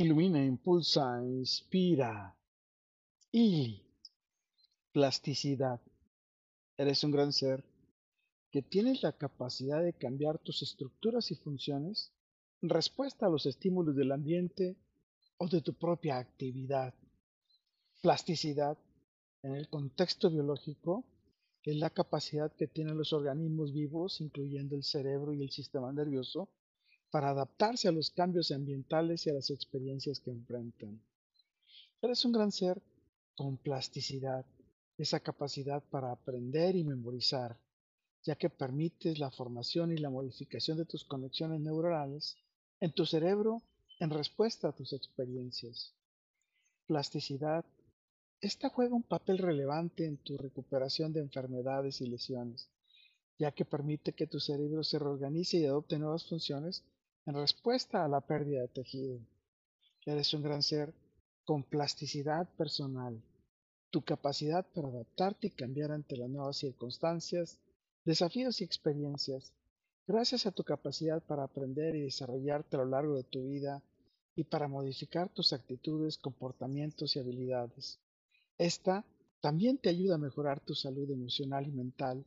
Ilumina, impulsa, inspira. Y plasticidad. Eres un gran ser que tienes la capacidad de cambiar tus estructuras y funciones en respuesta a los estímulos del ambiente o de tu propia actividad. Plasticidad, en el contexto biológico, es la capacidad que tienen los organismos vivos, incluyendo el cerebro y el sistema nervioso, para adaptarse a los cambios ambientales y a las experiencias que enfrentan. Eres un gran ser con plasticidad, esa capacidad para aprender y memorizar, ya que permites la formación y la modificación de tus conexiones neuronales en tu cerebro en respuesta a tus experiencias. Plasticidad. Esta juega un papel relevante en tu recuperación de enfermedades y lesiones, ya que permite que tu cerebro se reorganice y adopte nuevas funciones en respuesta a la pérdida de tejido. Eres un gran ser con plasticidad personal. Tu capacidad para adaptarte y cambiar ante las nuevas circunstancias, desafíos y experiencias, gracias a tu capacidad para aprender y desarrollarte a lo largo de tu vida y para modificar tus actitudes, comportamientos y habilidades. Esta también te ayuda a mejorar tu salud emocional y mental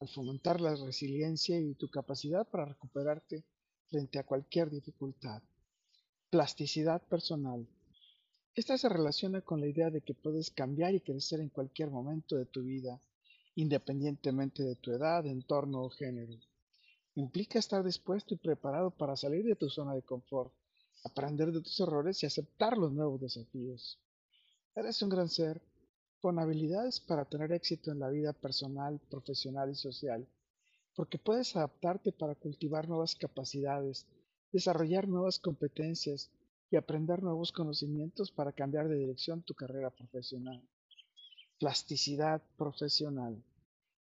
al fomentar la resiliencia y tu capacidad para recuperarte frente a cualquier dificultad. Plasticidad personal. Esta se relaciona con la idea de que puedes cambiar y crecer en cualquier momento de tu vida, independientemente de tu edad, entorno o género. Implica estar dispuesto y preparado para salir de tu zona de confort, aprender de tus errores y aceptar los nuevos desafíos. Eres un gran ser con habilidades para tener éxito en la vida personal, profesional y social porque puedes adaptarte para cultivar nuevas capacidades, desarrollar nuevas competencias y aprender nuevos conocimientos para cambiar de dirección tu carrera profesional. Plasticidad profesional.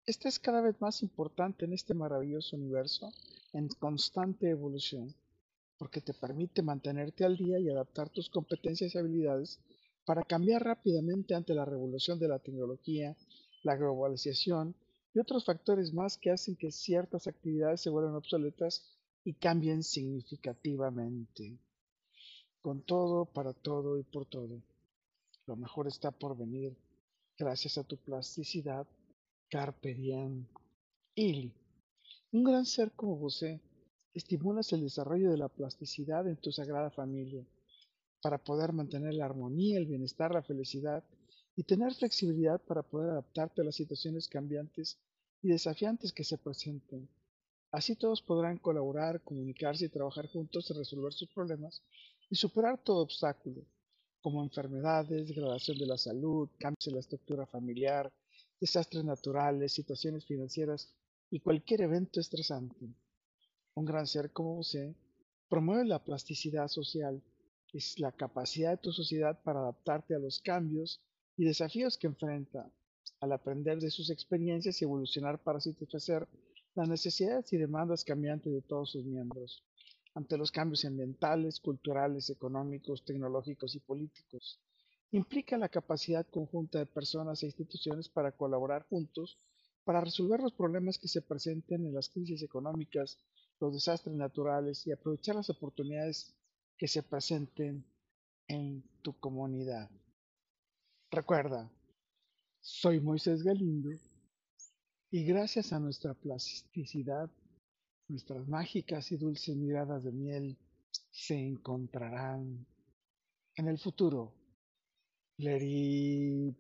Esta es cada vez más importante en este maravilloso universo en constante evolución, porque te permite mantenerte al día y adaptar tus competencias y habilidades para cambiar rápidamente ante la revolución de la tecnología, la globalización y otros factores más que hacen que ciertas actividades se vuelvan obsoletas y cambien significativamente. Con todo, para todo y por todo. Lo mejor está por venir gracias a tu plasticidad. Carpe diem. Ili. Un gran ser como vos estimulas el desarrollo de la plasticidad en tu sagrada familia para poder mantener la armonía, el bienestar, la felicidad y tener flexibilidad para poder adaptarte a las situaciones cambiantes y desafiantes que se presenten. Así todos podrán colaborar, comunicarse y trabajar juntos en resolver sus problemas y superar todo obstáculo, como enfermedades, degradación de la salud, cambios en la estructura familiar, desastres naturales, situaciones financieras y cualquier evento estresante. Un gran ser como usted promueve la plasticidad social, es la capacidad de tu sociedad para adaptarte a los cambios y desafíos que enfrenta, al aprender de sus experiencias y evolucionar para satisfacer las necesidades y demandas cambiantes de todos sus miembros, ante los cambios ambientales, culturales, económicos, tecnológicos y políticos. Implica la capacidad conjunta de personas e instituciones para colaborar juntos para resolver los problemas que se presenten en las crisis económicas, los desastres naturales y aprovechar las oportunidades que se presenten en tu comunidad. Recuerda, soy Moisés Galindo y gracias a nuestra plasticidad, nuestras mágicas y dulces miradas de miel se encontrarán en el futuro. Let it